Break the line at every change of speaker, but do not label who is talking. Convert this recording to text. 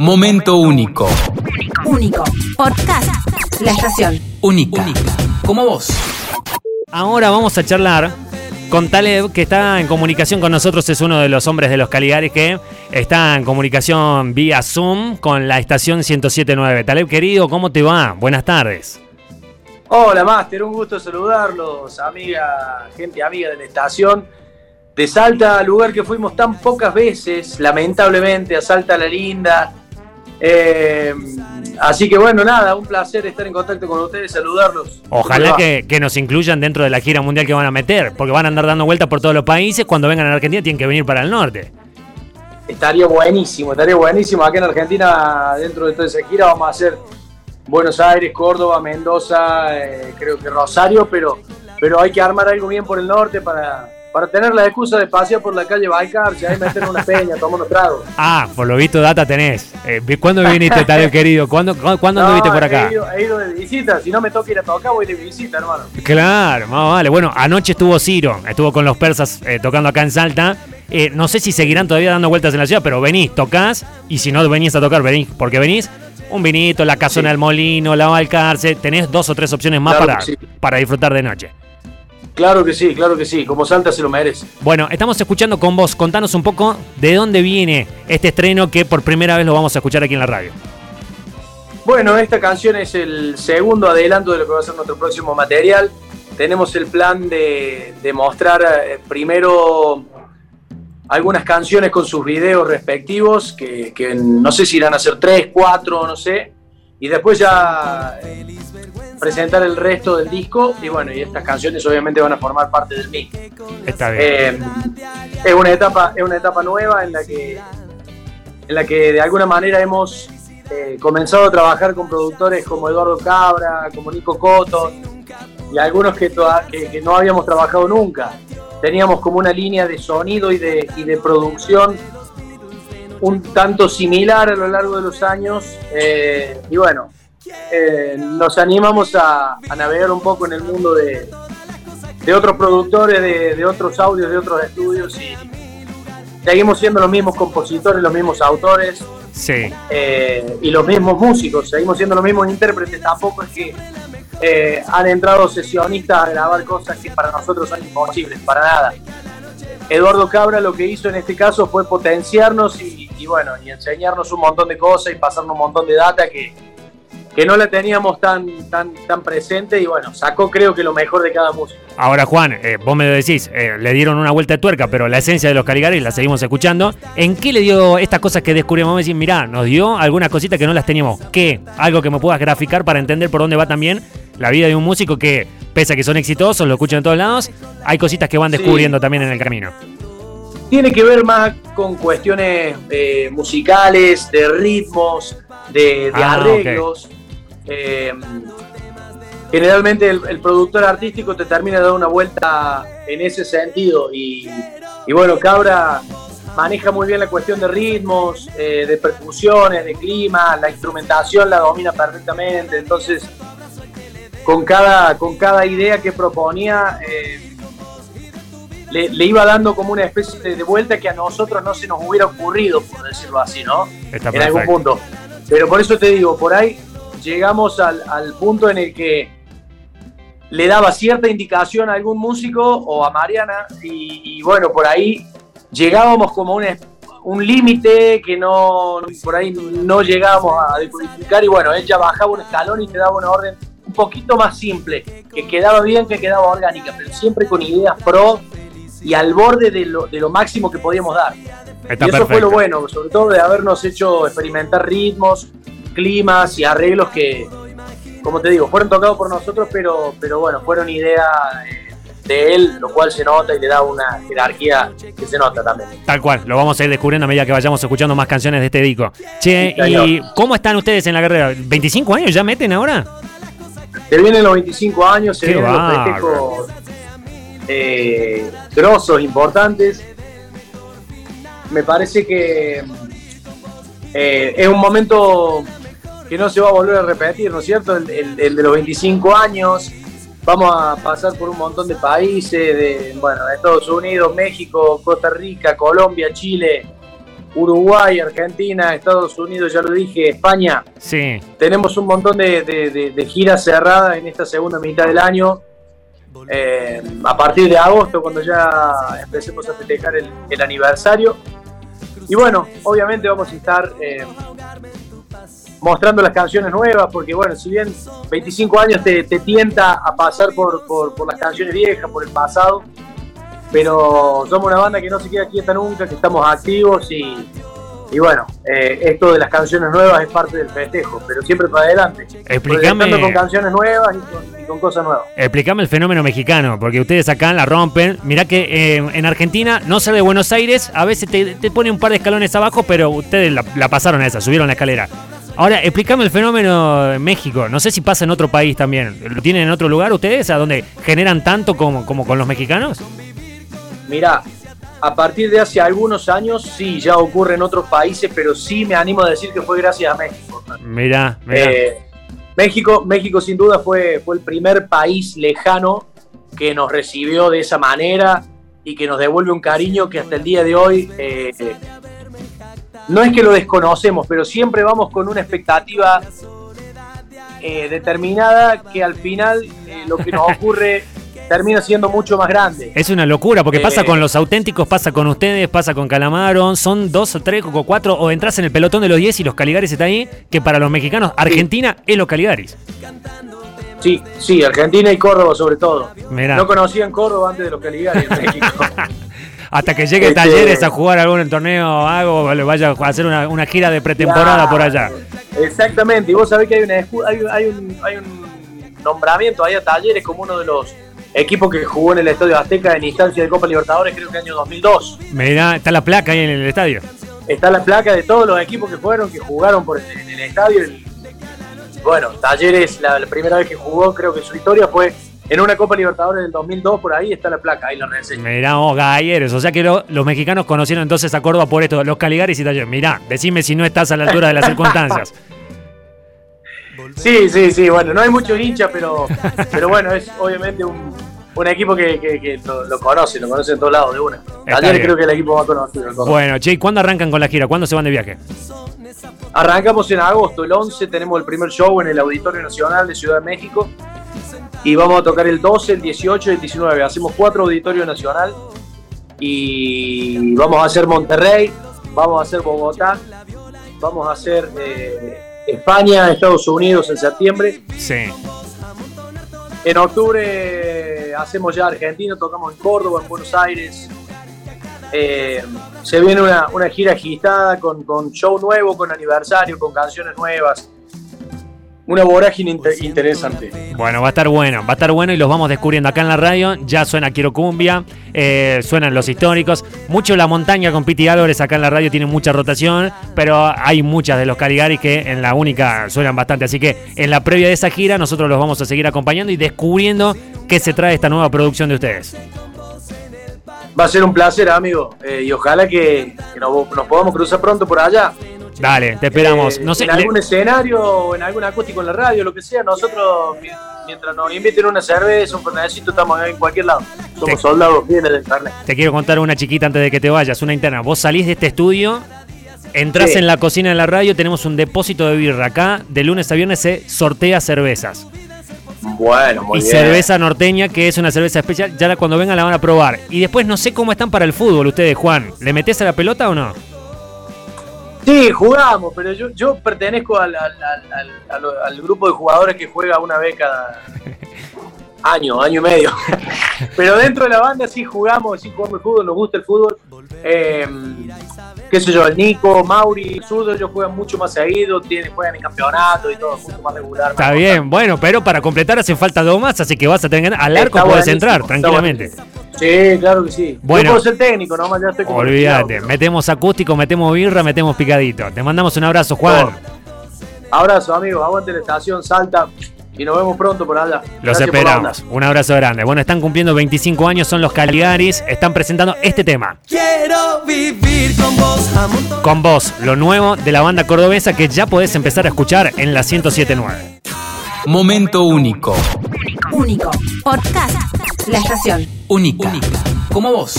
Momento único.
Único. Podcast. La estación.
Única. Como vos.
Ahora vamos a charlar con Taleb, que está en comunicación con nosotros, es uno de los hombres de los Caligares que está en comunicación vía Zoom con la estación 1079. Taleb, querido, ¿cómo te va? Buenas tardes.
Hola, Master, un gusto saludarlos, amiga, gente amiga de la estación. De Salta, lugar que fuimos tan pocas veces, lamentablemente, a Salta la Linda. Eh, así que bueno, nada, un placer estar en contacto con ustedes, saludarlos.
Ojalá que, que nos incluyan dentro de la gira mundial que van a meter, porque van a andar dando vueltas por todos los países. Cuando vengan a Argentina tienen que venir para el norte.
Estaría buenísimo, estaría buenísimo. Acá en Argentina, dentro de toda esa gira, vamos a hacer Buenos Aires, Córdoba, Mendoza, eh, creo que Rosario, pero, pero hay que armar algo bien por el norte para, para tener la excusa de pasear por la calle Baikar, si hay meter una peña, tomar unos tragos.
Ah, por lo visto data tenés. Eh, ¿Cuándo viniste, Taleb querido? ¿Cuándo, cuándo
No,
anduviste por acá?
He ido, he ido de visita, si no me toca ir a tocar, voy de visita, hermano.
Claro, más vale. Bueno, anoche estuvo Ciro, estuvo con los persas eh, tocando acá en Salta. Eh, no sé si seguirán todavía dando vueltas en la ciudad, pero venís, tocas, y si no venís a tocar, venís, porque venís, un vinito, la casona
Sí.
del molino, la Valcarce, tenés dos o tres opciones más
Claro
para,
sí.
para disfrutar de noche.
Claro que sí, claro que sí, como Salta se lo merece.
Bueno, estamos escuchando con vos, contanos un poco de dónde viene este estreno que por primera vez lo vamos a escuchar aquí en la radio.
Bueno, esta canción es el segundo adelanto de lo que va a ser nuestro próximo material. Tenemos el plan de, de mostrar eh, primero algunas canciones con sus videos respectivos, que, que no sé si irán a ser tres, cuatro, no sé. Y después ya eh, presentar el resto del disco. Y bueno, y estas canciones obviamente van a formar parte del mismo.
Está bien.
Eh, es una etapa, es una etapa nueva en la que, en la que de alguna manera hemos eh, comenzado a trabajar con productores como Eduardo Cabra, como Nico Coto y algunos que, toda- que, que no habíamos trabajado nunca. Teníamos como una línea de sonido y de, y de producción un tanto similar a lo largo de los años eh, y bueno, eh, nos animamos a, a navegar un poco en el mundo de, de otros productores, de, de otros audios, de otros estudios y seguimos siendo los mismos compositores, los mismos autores
sí.
eh, y los mismos músicos, seguimos siendo los mismos intérpretes, tampoco es que eh, han entrado sesionistas a grabar cosas que para nosotros son imposibles, para nada. Eduardo Cabra lo que hizo en este caso fue potenciarnos y, y bueno, y enseñarnos un montón de cosas y pasarnos un montón de data que, que no la teníamos tan, tan, tan presente y bueno, sacó creo que lo mejor de cada músico.
Ahora, Juan, eh, vos me decís, eh, le dieron una vuelta de tuerca, pero la esencia de los Caligaris la seguimos escuchando. ¿En qué le dio estas cosas que descubrimos? Vos me decís, mirá, nos dio algunas cositas que no las teníamos. ¿Qué? Algo que me puedas graficar para entender por dónde va también la vida de un músico que, pese a que son exitosos, lo escuchan en todos lados, hay cositas que van
Sí.
descubriendo también en el camino.
Tiene que ver más con cuestiones eh, musicales, de ritmos, de, de
Ah,
arreglos. Eh, generalmente el, el productor artístico te termina dar una vuelta en ese sentido y, y bueno, Cabra maneja muy bien la cuestión de ritmos, eh, de percusiones, de clima, la instrumentación la domina perfectamente, entonces con cada, con cada idea que proponía eh, le, le iba dando como una especie de, de vuelta que a nosotros no se nos hubiera ocurrido, por decirlo así, ¿no?
Está
en algún punto. Pero por eso te digo, por ahí llegamos al, al punto en el que le daba cierta indicación a algún músico o a Mariana y, y bueno, por ahí llegábamos como a un, un límite que no por ahí no llegábamos a decodificar y bueno, ella bajaba un escalón y te daba una orden un poquito más simple, que quedaba bien, que quedaba orgánica, pero siempre con ideas pro y al borde de lo, de lo máximo que podíamos dar.
Está
y eso fue lo bueno, sobre todo de habernos hecho experimentar ritmos, climas y arreglos que, como te digo, fueron tocados por nosotros, pero, pero bueno, fueron ideas eh, de él, lo cual se nota y le da una jerarquía que se nota también.
Tal cual, lo vamos a ir descubriendo a medida que vayamos escuchando más canciones de este disco. Che,
Sí.
¿y cómo están ustedes en la carrera? ¿25 años ya meten ahora?
Se vienen los 25 años, se
Qué
vienen los festejos eh, grosos, importantes. Me parece que eh, es un momento que no se va a volver a repetir, ¿no es cierto? El, el- el de los 25 años. Vamos a pasar por un montón de países, de, bueno, Estados Unidos, México, Costa Rica, Colombia, Chile, Uruguay, Argentina, Estados Unidos, ya lo dije, España.
Sí.
Tenemos un montón de, de- de- de giras cerradas en esta segunda mitad del año. Eh, a partir de agosto, cuando ya empecemos a festejar el, el aniversario. Y bueno, obviamente vamos a estar eh, mostrando las canciones nuevas, porque bueno, si bien 25 años te, te tienta a pasar por, por- por las canciones viejas, por el pasado, pero somos una banda que no se queda quieta nunca, que estamos activos y, y bueno, eh, esto de las canciones nuevas es parte del festejo, pero siempre para adelante.
Explícame-
con canciones nuevas y con, y con cosas nuevas.
Explícame el fenómeno mexicano, porque ustedes acá la rompen. Mirá que eh, en Argentina, no ser de Buenos Aires, a veces te, te pone un par de escalones abajo, pero ustedes la, la pasaron a esa, subieron la escalera. Ahora, explícame el fenómeno en México. No sé si pasa en otro país también. ¿Lo tienen en otro lugar ustedes, a donde generan tanto como, como con los mexicanos?
Mira, a partir de hace algunos años sí, ya ocurre en otros países, pero sí me animo a decir que fue gracias a México.
Mirá, mirá.
Eh, México, México sin duda fue, fue el primer país lejano que nos recibió de esa manera y que nos devuelve un cariño que hasta el día de hoy eh, no es que lo desconocemos, pero siempre vamos con una expectativa eh, determinada que al final eh, lo que nos ocurre termina siendo mucho más grande.
Es una locura, porque pasa
Eh.
con los auténticos, pasa con ustedes, pasa con Calamaro, son dos o tres o cuatro, o entras en el pelotón de los 10 y los Caligaris está ahí, que para los mexicanos, Argentina es los Caligaris.
Sí, sí, Argentina y Córdoba sobre todo.
Mirá.
No conocían Córdoba antes de los Caligari en México.
Hasta que llegue
Este-
Talleres a jugar algún torneo, algo, o le vaya a hacer una, una gira de pretemporada
Claro.
por allá.
Exactamente, y vos sabés que hay, una hay, hay un, hay un nombramiento ahí a Talleres como uno de los equipos que jugó en el Estadio Azteca en instancia de Copa Libertadores, creo que año 2002.
Mirá, está la placa ahí en el estadio.
Está la placa de todos los equipos que fueron, que jugaron por el, en el estadio. El- bueno, Talleres, la, la primera vez que jugó, creo que su historia fue en una Copa Libertadores del 2002, por ahí está la placa, ahí la reseña.
Mirá, vos, Galleres. O sea que lo- los mexicanos conocieron entonces a Córdoba por esto, los Caligaris y Talleres. Mirá, decime si no estás a la altura de las circunstancias.
Sí, sí, sí, bueno, no hay muchos hinchas, pero, pero bueno, es obviamente un, un equipo que, que- que lo, lo conoce, lo conoce en todos lados de una. Ayer creo que el equipo más conocido. el Córdoba.
Bueno, che, ¿y cuándo arrancan con la gira? ¿Cuándo se van de viaje?
Arrancamos en agosto, el 11 tenemos el primer show en el Auditorio Nacional de Ciudad de México y vamos a tocar el 12, el 18 y el 19. Hacemos cuatro auditorios nacional y vamos a hacer Monterrey, vamos a hacer Bogotá, vamos a hacer eh, España, Estados Unidos en septiembre.
Sí.
En octubre hacemos ya Argentina, tocamos en Córdoba, en Buenos Aires. Eh, se viene una, una gira agitada con, con show nuevo, con aniversario, con canciones nuevas. Una vorágine inter- interesante.
Bueno, va a estar bueno, va a estar bueno y los vamos descubriendo acá en la radio. Ya suena Quiero Cumbia, eh, suenan los históricos. Mucho La Montaña con Piti Álvarez acá en la radio tiene mucha rotación, pero hay muchas de los Caligaris que en la única suenan bastante. Así que en la previa de esa gira nosotros los vamos a seguir acompañando y descubriendo qué se trae esta nueva producción de ustedes.
Va a ser un placer, amigo. eh, y ojalá que, que nos, nos podamos cruzar pronto por allá.
Dale, te esperamos.
Eh,
No sé,
en
le-
algún escenario o en algún acústico en la radio, lo que sea. Nosotros, mi- mientras nos inviten una cerveza, un fernecito, estamos en cualquier lado. Somos
Te-
soldados fieles del carnet.
te quiero contar una chiquita antes de que te vayas, una interna. Vos salís de este estudio, entrás
Sí.
en la cocina de la radio, tenemos un depósito de birra acá. De lunes a viernes se sortea cervezas.
Bueno, muy
y
bien.
cerveza norteña, que es una cerveza especial. Ya la- cuando vengan la van a probar. Y después no sé cómo están para el fútbol ustedes, Juan. ¿Le metés a la pelota o no?
Sí, jugamos, pero yo, yo pertenezco al, al- al- al- al- al grupo de jugadores que juega una vez cada año, año y medio. pero dentro de la banda sí jugamos, sí jugamos el fútbol, nos gusta el fútbol. Eh, qué sé yo, el Nico, Mauri, Zurdo, ellos juegan mucho más seguido, tienen, juegan en campeonato y todo, mucho más regular.
Está
más
bien, bueno, pero para completar hace falta dos más, así que vas a tener al arco
buenísimo,
entrar tranquilamente.
Sí, claro que sí.
Bueno.
Yo puedo ser técnico, nomás ya estoy
Olvídate, metemos acústico, metemos birra, metemos picadito. Te mandamos un abrazo, Juan.
Abrazo, amigos, aguante la estación, salta y nos vemos pronto por allá.
Los
Gracias
esperamos. Un abrazo grande. Bueno, están cumpliendo 25 años, son los Caligaris, están presentando este tema.
Quiero vivir con vos a montón.
Con vos, lo nuevo de la banda cordobesa que ya podés empezar a escuchar en la 1079.
Momento único.
Único. Podcast. La estación. Única.
Única. Como vos.